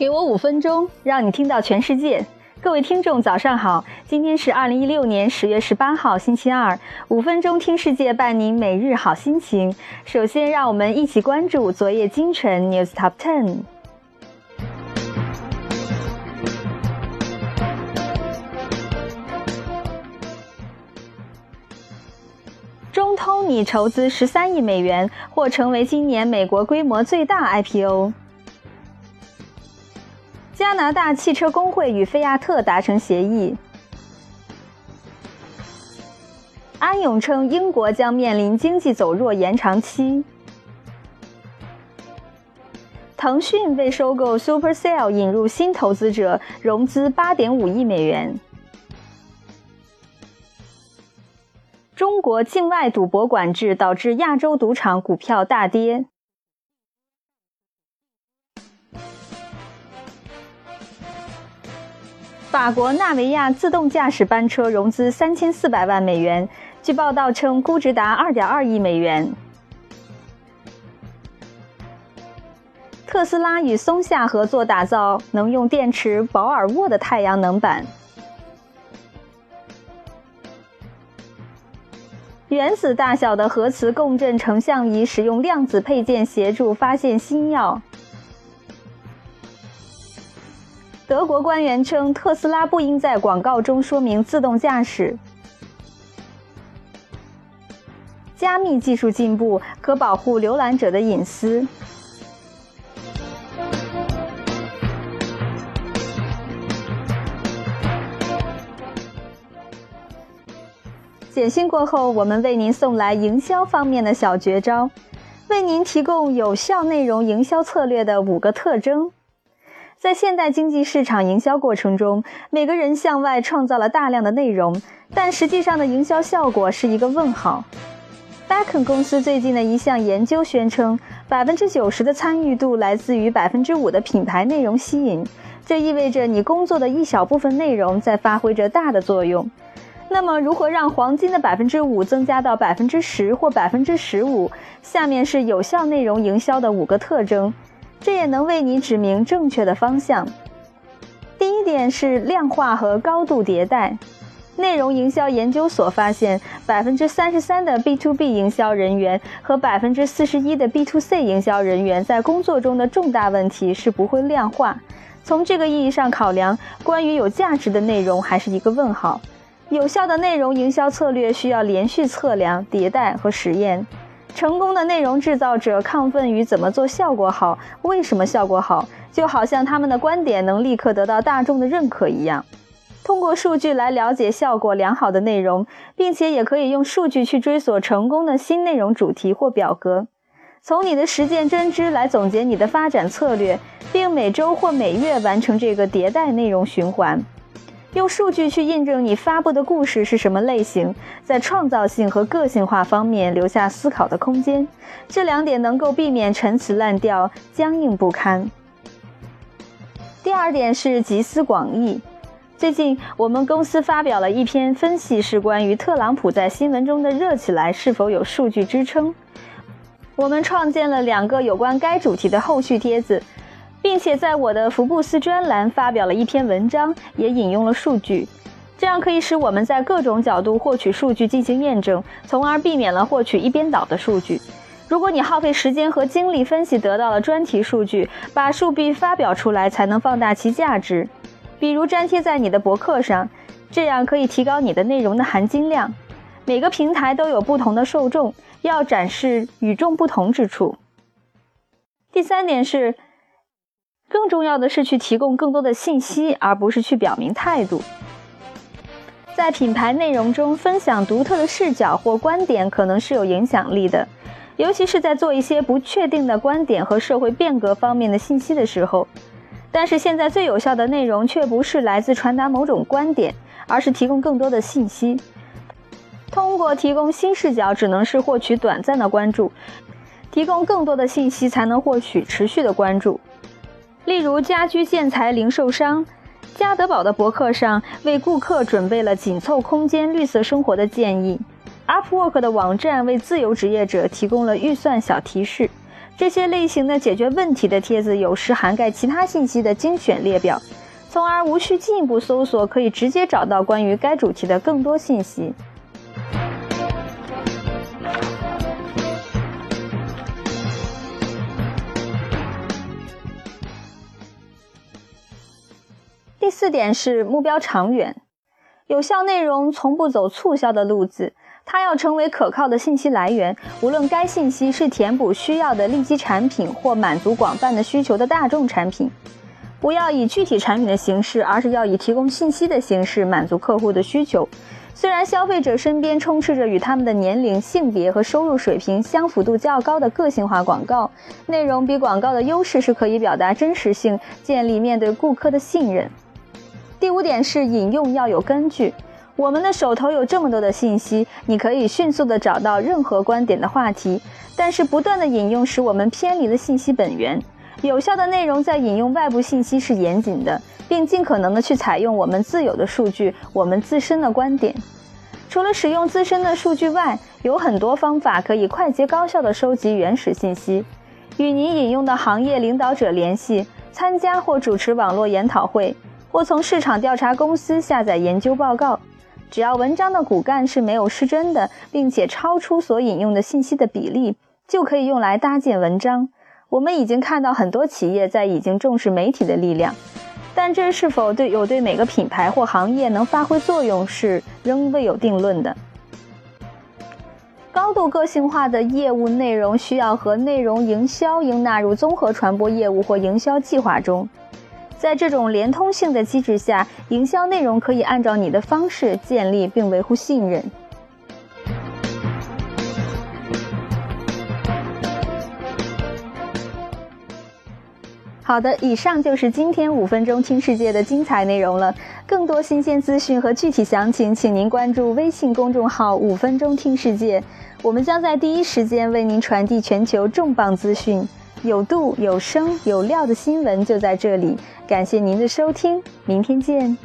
给我五分钟，让你听到全世界。各位听众，早上好！今天是二零一六年十月十八号，星期二。五分钟听世界，伴您每日好心情。首先，让我们一起关注昨夜今晨 News Top Ten。中通拟筹资十三亿美元，或成为今年美国规模最大 IPO。加拿大汽车工会与菲亚特达成协议。安永称，英国将面临经济走弱延长期。腾讯为收购 Supercell 引入新投资者，融资八点五亿美元。中国境外赌博管制导致亚洲赌场股票大跌。法国纳维亚自动驾驶班车融资三千四百万美元，据报道称估值达二点二亿美元。特斯拉与松下合作打造能用电池保尔沃的太阳能板。原子大小的核磁共振成像仪使用量子配件协助发现新药。德国官员称，特斯拉不应在广告中说明自动驾驶。加密技术进步可保护浏览者的隐私。简讯过后，我们为您送来营销方面的小绝招，为您提供有效内容营销策略的五个特征。在现代经济市场营销过程中，每个人向外创造了大量的内容，但实际上的营销效果是一个问号。Bacon 公司最近的一项研究宣称，百分之九十的参与度来自于百分之五的品牌内容吸引，这意味着你工作的一小部分内容在发挥着大的作用。那么，如何让黄金的百分之五增加到百分之十或百分之十五？下面是有效内容营销的五个特征。这也能为你指明正确的方向。第一点是量化和高度迭代。内容营销研究所发现，百分之三十三的 B to B 营销人员和百分之四十一的 B to C 营销人员在工作中的重大问题是不会量化。从这个意义上考量，关于有价值的内容还是一个问号。有效的内容营销策略需要连续测量、迭代和实验。成功的内容制造者亢奋于怎么做效果好，为什么效果好，就好像他们的观点能立刻得到大众的认可一样。通过数据来了解效果良好的内容，并且也可以用数据去追索成功的新内容主题或表格。从你的实践真知来总结你的发展策略，并每周或每月完成这个迭代内容循环。用数据去印证你发布的故事是什么类型，在创造性和个性化方面留下思考的空间，这两点能够避免陈词滥调、僵硬不堪。第二点是集思广益。最近我们公司发表了一篇分析，是关于特朗普在新闻中的热起来是否有数据支撑。我们创建了两个有关该主题的后续帖子。并且在我的福布斯专栏发表了一篇文章，也引用了数据，这样可以使我们在各种角度获取数据进行验证，从而避免了获取一边倒的数据。如果你耗费时间和精力分析得到了专题数据，把数据发表出来才能放大其价值。比如粘贴在你的博客上，这样可以提高你的内容的含金量。每个平台都有不同的受众，要展示与众不同之处。第三点是。更重要的是去提供更多的信息，而不是去表明态度。在品牌内容中分享独特的视角或观点，可能是有影响力的，尤其是在做一些不确定的观点和社会变革方面的信息的时候。但是现在最有效的内容却不是来自传达某种观点，而是提供更多的信息。通过提供新视角，只能是获取短暂的关注；提供更多的信息，才能获取持续的关注。例如，家居建材零售商家得宝的博客上为顾客准备了紧凑空间、绿色生活的建议。；Upwork 的网站为自由职业者提供了预算小提示；这些类型的解决问题的帖子，有时涵盖其他信息的精选列表，从而无需进一步搜索，可以直接找到关于该主题的更多信息。第四点是目标长远，有效内容从不走促销的路子，它要成为可靠的信息来源。无论该信息是填补需要的利基产品，或满足广泛的需求的大众产品，不要以具体产品的形式，而是要以提供信息的形式满足客户的需求。虽然消费者身边充斥着与他们的年龄、性别和收入水平相符度较高的个性化广告，内容比广告的优势是可以表达真实性，建立面对顾客的信任。第五点是引用要有根据。我们的手头有这么多的信息，你可以迅速地找到任何观点的话题，但是不断的引用使我们偏离了信息本源。有效的内容在引用外部信息是严谨的，并尽可能的去采用我们自有的数据，我们自身的观点。除了使用自身的数据外，有很多方法可以快捷高效地收集原始信息，与你引用的行业领导者联系，参加或主持网络研讨会。或从市场调查公司下载研究报告，只要文章的骨干是没有失真的，并且超出所引用的信息的比例，就可以用来搭建文章。我们已经看到很多企业在已经重视媒体的力量，但这是否对有对每个品牌或行业能发挥作用是仍未有定论的。高度个性化的业务内容需要和内容营销应纳入综合传播业务或营销计划中。在这种连通性的机制下，营销内容可以按照你的方式建立并维护信任。好的，以上就是今天五分钟听世界的精彩内容了。更多新鲜资讯和具体详情，请您关注微信公众号“五分钟听世界”，我们将在第一时间为您传递全球重磅资讯。有度、有声、有料的新闻就在这里。感谢您的收听，明天见。